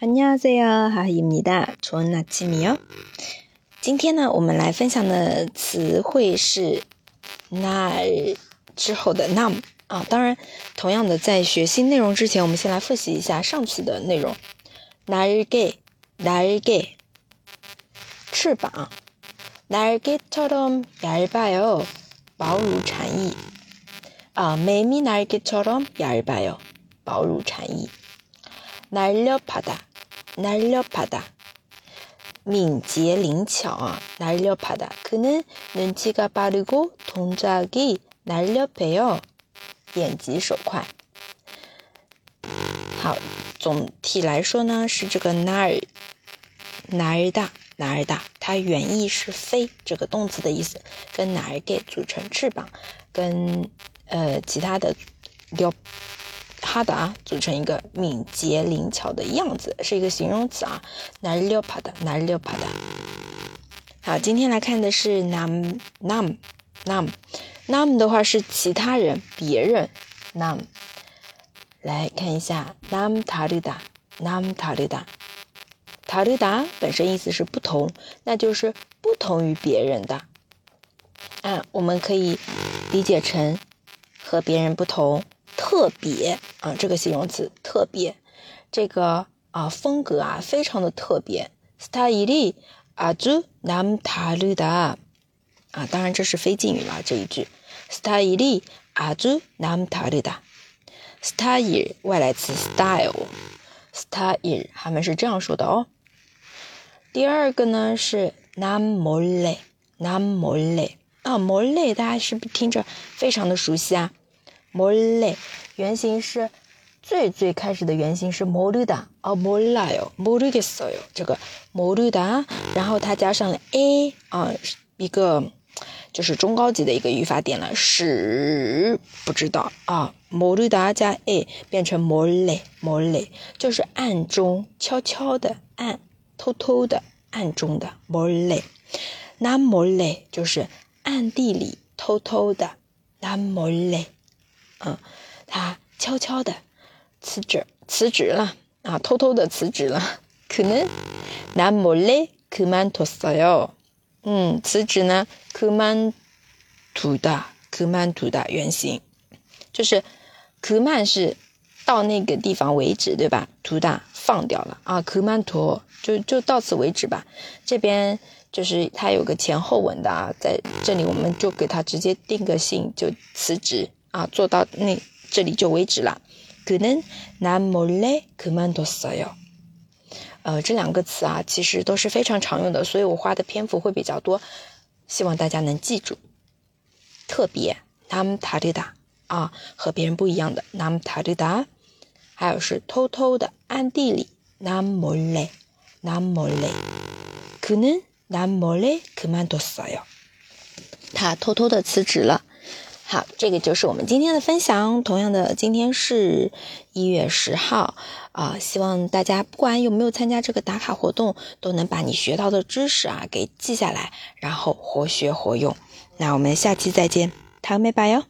안녕하세요，하입니다 좋은아침이요。今天呢，我们来分享的词汇是날之后的 nam 啊。当然，同样的，在学习内容之前，我们先来复习一下上次的内容。날 개， 날 개， 翅膀。날개처럼얇아 요， 薄如蝉翼。啊，매미날개처럼얇아 요， 薄如蝉翼。날렵하 다。 날렵하다敏捷灵巧啊，날렵하다그는눈치가빠르고동작이날렵해 요， 眼疾手快。好，总体来说呢，是这个날 날 다， 날 다， 它原意是飞这个动词的意思，跟날개组成翅膀，跟呃其他的렵 哈的啊，组成一个敏捷灵巧的样子，是一个形容词啊。拿六帕的，拿六帕的。好，今天来看的是 nam nam nam，nam 的话是其他人别人。nam，来看一下 nam 塔里达，nam 塔里达。塔里达本身意思是不同，那就是不同于别人的。啊，我们可以理解成和别人不同。特别啊，这个形容词特别，这个啊风格啊非常的特别。style 아주남다르다啊，当然这是非敬语了这一句。style 아주남다르다 style 外来词 style，style 他们是这样说的哦。第二个呢是남몰래남몰래啊，몰래大家是不是听着非常的熟悉啊？ 莫雷，原型是最最开始的原型是莫雷达，哦，莫拉哟，莫雷的索哟，这个莫雷达，然后它加上了 a. 啊、一个就是中高级的一个语法点了，是不知道。啊，莫雷达加 a 变成莫雷，莫雷就是暗中悄悄的暗偷偷的暗中的。莫雷，那莫雷就是暗地里偷偷的，那莫雷。嗯，他悄悄的辞职，辞职了啊，偷偷的辞职了。可能나몰래그만뒀어 요。 嗯，辞职呢，그만두 다， 그만두 다， 原型就是그만是到那个地方为止，对吧？두다放掉了啊，그만둬就就到此为止吧。这边就是它有个前后文的啊，在这里我们就给它直接定个性，就辞职。 啊，做到那这里就为止了。可能나몰래그만뒀어 요。 呃，这两个词啊，其实都是非常常用的，所以我花的篇幅会比较多，希望大家能记住。特别남다르다啊，和别人不一样的남다르다还有是偷偷的暗地里나몰래남몰래그는남몰래그만뒀어 요。 他偷偷的辞职了。 好，这个就是我们今天的分享。同样的，今天是一月十号啊，希望大家不管有没有参加这个打卡活动，都能把你学到的知识啊给记下来，然后活学活用。那我们下期再见，糖美拜哟。